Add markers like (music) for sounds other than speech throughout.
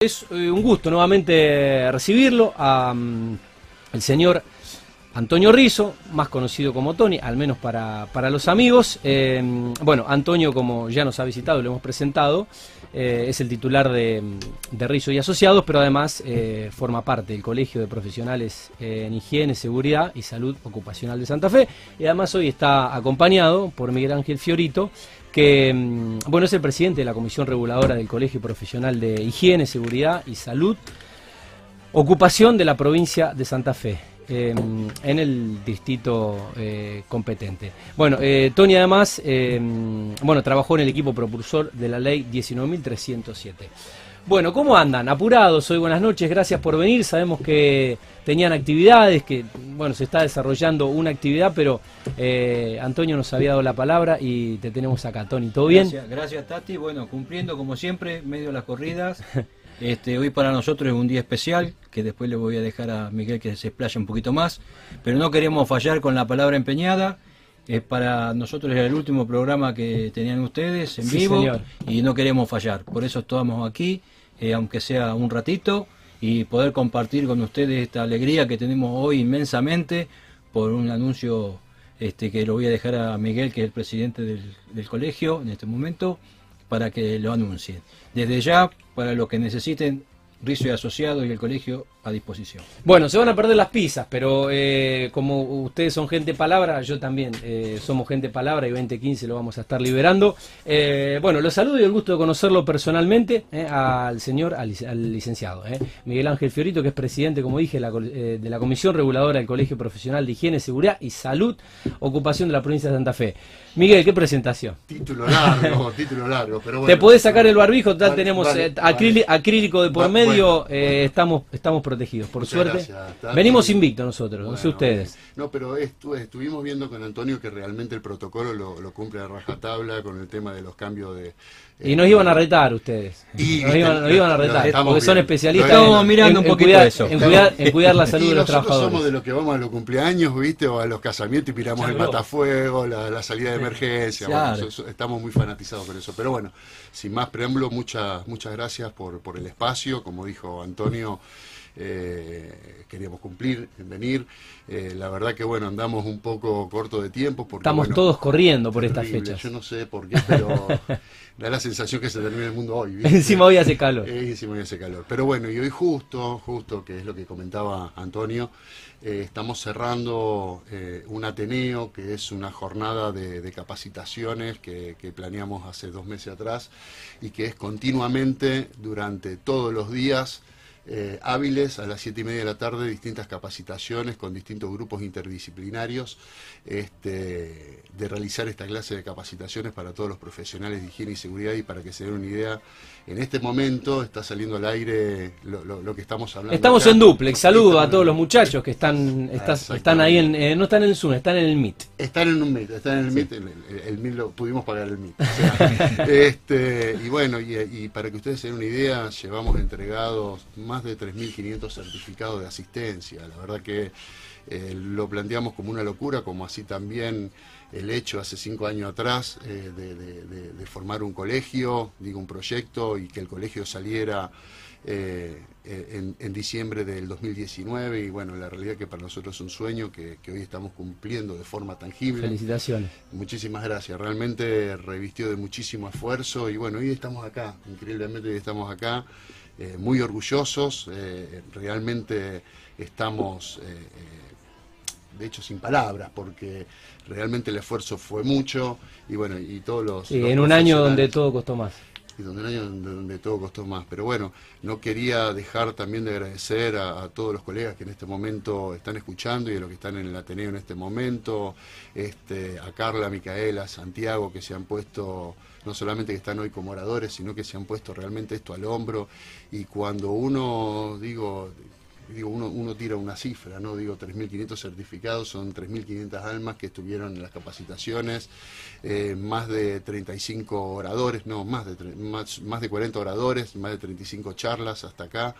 Es eh, un gusto nuevamente recibirlo a mm, señor Antonio Rizo, más conocido como Tony, al menos para, para los amigos. Eh, bueno, Antonio, como ya nos ha visitado, lo hemos presentado, eh, es el titular de, de Rizo y Asociados, pero además forma parte del Colegio de Profesionales en Higiene, Seguridad y Salud Ocupacional de Santa Fe. Y además hoy está acompañado por Miguel Ángel Fiorito, que mm, bueno, es el presidente de la Comisión Reguladora del Colegio Profesional de Higiene, Seguridad y Salud, ocupación de la provincia de Santa Fe. Em, en el distrito eh, competente. Bueno, eh, Tony además em, bueno, trabajó en el equipo propulsor de la ley 19.307. Bueno, ¿cómo andan? Apurados, hoy buenas noches, gracias por venir. Sabemos que tenían actividades, que bueno, se está desarrollando una actividad, pero eh, Antonio nos había dado la palabra y te tenemos acá, Tony. ¿Todo bien? Gracias, Tati. Bueno, cumpliendo como siempre, medio de las corridas. (laughs) Este, hoy para nosotros es un día especial, que después le voy a dejar a Miguel que se explaye un poquito más, pero no queremos fallar con la palabra empeñada. Es para nosotros el último programa que tenían ustedes en vivo y no queremos fallar. Por eso estamos aquí eh, aunque sea un ratito, y poder compartir con ustedes esta alegría que tenemos hoy inmensamente por un anuncio este, que lo voy a dejar a Miguel, que es el presidente del, del colegio en este momento, para que lo anuncien. Desde ya, para lo que necesiten, Rizo y Asociado y el colegio a disposición. Bueno, se van a perder las pizzas, pero eh, como ustedes son gente palabra, yo también eh, somos gente palabra y 2015 lo vamos a estar liberando. Eh, bueno, los saludo y el gusto de conocerlo personalmente al señor, al, licenciado Miguel Ángel Fiorito, que es presidente, como dije, de la Comisión Reguladora del Colegio Profesional de Higiene, Seguridad y Salud, ocupación de la provincia de Santa Fe. Miguel, ¿qué presentación? Título largo, (laughs) título largo, pero bueno. Te podés sacar el barbijo, ya tenemos acrílico de por medio, estamos, estamos protegidos, por suerte. Venimos invictos nosotros, no sé ustedes. No, pero estuvimos viendo con Antonio que realmente el protocolo lo, cumple a rajatabla con el tema de los cambios de... y nos iban a retar ustedes. Y, nos, iban, a retar, porque son especialistas Estamos mirando un poquito cuidar, eso. En cuidar, la salud de los trabajadores. somos de los que vamos a los cumpleaños, ¿viste? O a los casamientos y piramos el matafuego, la, salida de emergencia. estamos muy fanatizados con eso. Pero bueno, sin más preámbulo, muchas, muchas gracias por, por el espacio. Como dijo Antonio, eh, queríamos cumplir, venir. Eh, la verdad que bueno, andamos un poco corto de tiempo. Porque, Estamos todos corriendo por estas fechas. Yo no sé por qué, pero (laughs) da la sensación que se termina el mundo hoy. encima hoy hace calor. Eh, encima hoy hace calor. Pero bueno, y hoy justo, justo, que es lo que comentaba Antonio, eh, estamos cerrando un Ateneo, que es una jornada de, capacitaciones que, que planeamos hace dos meses atrás y que es continuamente durante todos los días eh, hábiles a las siete y media de la tarde, distintas capacitaciones con distintos grupos interdisciplinarios este, de realizar esta clase de capacitaciones para todos los profesionales de higiene y seguridad y para que se den una idea, en este momento está saliendo al aire lo, que estamos hablando. Estamos en duplex, saludo a todos los muchachos que están, están ahí, en, eh, no están en el Zoom, están en el Meet. Están en un Meet, están en el Meet, el, Meet lo pudimos pagar el Meet. (laughs) este, y bueno, y, y para que ustedes se den una idea, llevamos entregados más de 3.500 certificados de asistencia. La verdad que eh, lo planteamos como una locura, como así también el hecho hace cinco años atrás eh, de, formar un colegio, digo un proyecto, y que el colegio saliera eh, en, diciembre del 2019. Y bueno, la realidad que para nosotros es un sueño que, que, hoy estamos cumpliendo de forma tangible. Felicitaciones. Muchísimas gracias. Realmente revistió de muchísimo esfuerzo y bueno, hoy estamos acá, increíblemente hoy estamos acá. Eh, muy orgullosos, eh, realmente estamos, eh, de hecho, sin palabras, porque realmente el esfuerzo fue mucho y bueno, y todos los... Sí, en un año donde todo costó más y donde un año donde, todo costó más. Pero bueno, no quería dejar también de agradecer a, todos los colegas que en este momento están escuchando y a los que están en el Ateneo en este momento, este, a Carla, a Micaela, a Santiago, que se han puesto, no solamente que están hoy como oradores, sino que se han puesto realmente esto al hombro. Y cuando uno, digo, digo, uno, uno tira una cifra, ¿no? Digo, 3.500 certificados, son 3.500 almas que estuvieron en las capacitaciones, eh, más de 35 oradores, no, más de, más, más, de 40 oradores, más de 35 charlas hasta acá,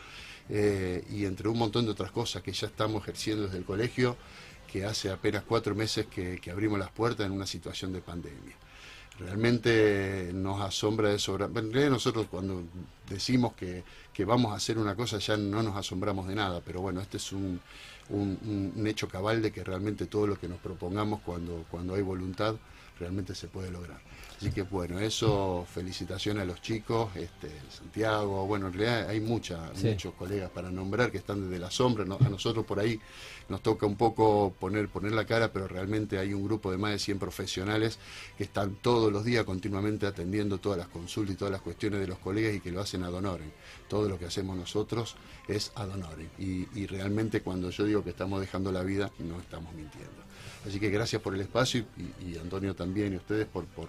eh, y entre un montón de otras cosas que ya estamos ejerciendo desde el colegio, que hace apenas cuatro meses que abrimos las puertas en una situación de pandemia. Realmente nos asombra de sobra. En realidad nosotros cuando decimos que, que, vamos a hacer una cosa ya no nos asombramos de nada, pero bueno, este es un, un, un, hecho cabal de que realmente todo lo que nos propongamos cuando, cuando hay voluntad realmente se puede lograr. Así que bueno, eso, felicitaciones a los chicos, este, Santiago, bueno, en realidad hay mucha, muchos colegas para nombrar que están desde la sombra, a nosotros por ahí nos toca un poco poner, poner la cara, pero realmente hay un grupo de más de 100 profesionales que están todos los días continuamente atendiendo todas las consultas y todas las cuestiones de los colegas y que lo hacen ad honorem. Todo lo que hacemos nosotros es ad honorem. Y, y realmente cuando yo digo que estamos dejando la vida, no estamos mintiendo. Así que gracias por el espacio y, y Antonio también y ustedes por, por,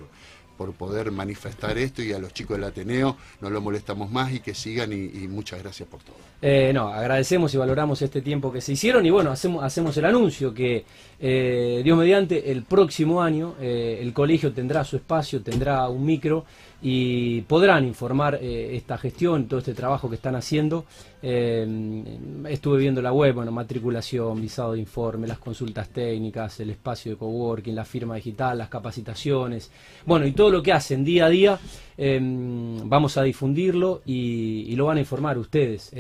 por, poder manifestar esto y a los chicos del Ateneo no lo molestamos más y que sigan y, muchas gracias por todo. Eh, no, agradecemos y valoramos este tiempo que se hicieron y bueno, hacemos, hacemos el anuncio que eh, Dios mediante el próximo año eh, el colegio tendrá su espacio, tendrá un micro y podrán informar esta gestión, todo este trabajo que están haciendo. Estuve viendo la web, bueno, matriculación, visado de informe, las consultas técnicas, el espacio de coworking, la firma digital, las capacitaciones, bueno, y todo lo que hacen día a día, eh, vamos a difundirlo y, y, lo van a informar ustedes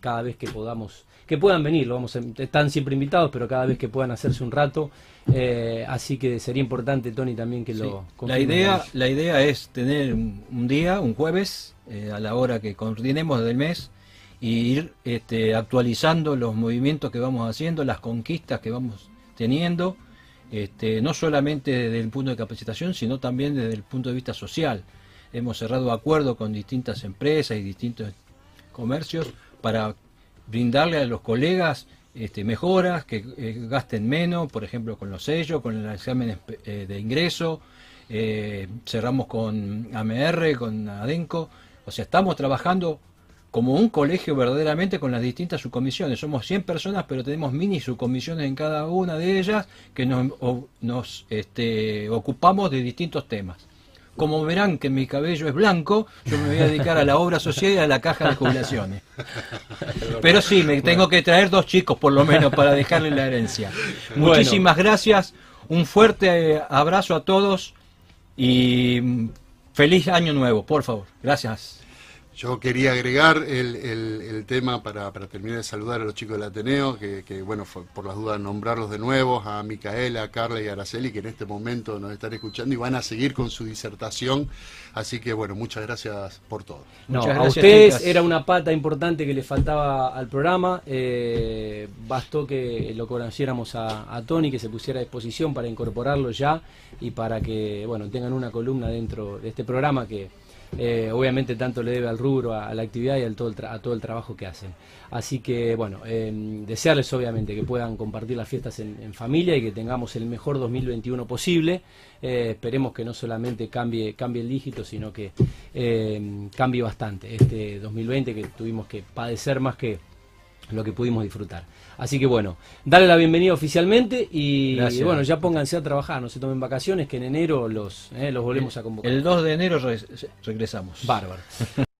cada vez que podamos, que puedan venir, lo vamos a, están siempre invitados, pero cada vez que puedan hacerse un rato, eh, así que sería importante, Tony, también que sí. lo la idea La idea es tener un día, un jueves, eh, a la hora que coordinemos del mes, y ir este, actualizando los movimientos que vamos haciendo, las conquistas que vamos teniendo, este, no solamente desde el punto de capacitación, sino también desde el punto de vista social. Hemos cerrado acuerdos con distintas empresas y distintos comercios para brindarle a los colegas este, mejoras, que eh, gasten menos, por ejemplo con los sellos, con el examen eh, de ingreso, eh, cerramos con AMR, con ADENCO, o sea, estamos trabajando como un colegio verdaderamente con las distintas subcomisiones. Somos 100 personas, pero tenemos mini subcomisiones en cada una de ellas que nos, o, nos este, ocupamos de distintos temas. Como verán que mi cabello es blanco, yo me voy a dedicar a la obra social y a la caja de jubilaciones. (laughs) Pero sí, me tengo que traer dos chicos por lo menos para dejarle la herencia. Muchísimas bueno. gracias, un fuerte abrazo a todos y feliz año nuevo, por favor. Gracias. Yo quería agregar el, el, el tema para, para, terminar de saludar a los chicos del Ateneo, que, que, bueno, fue por las dudas nombrarlos de nuevo, a Micaela, a Carla y a Araceli, que en este momento nos están escuchando y van a seguir con su disertación. Así que bueno, muchas gracias por todo. No, muchas gracias, a ustedes chicas. era una pata importante que le faltaba al programa. Eh, bastó que lo conociéramos a, a, Tony, que se pusiera a disposición para incorporarlo ya y para que bueno tengan una columna dentro de este programa que eh, obviamente tanto le debe al rubro, a, la actividad y al todo el a todo el trabajo que hacen. Así que bueno, eh, desearles obviamente que puedan compartir las fiestas en, familia y que tengamos el mejor 2021 posible. Eh, esperemos que no solamente cambie, cambie el dígito, sino que eh, cambie bastante este 2020 que tuvimos que padecer más que lo que pudimos disfrutar. Así que bueno, darle la bienvenida oficialmente y, y, bueno, ya pónganse a trabajar, no se tomen vacaciones, que en enero los, eh, los volvemos a convocar. El 2 de enero re regresamos. Bárbaro. (laughs)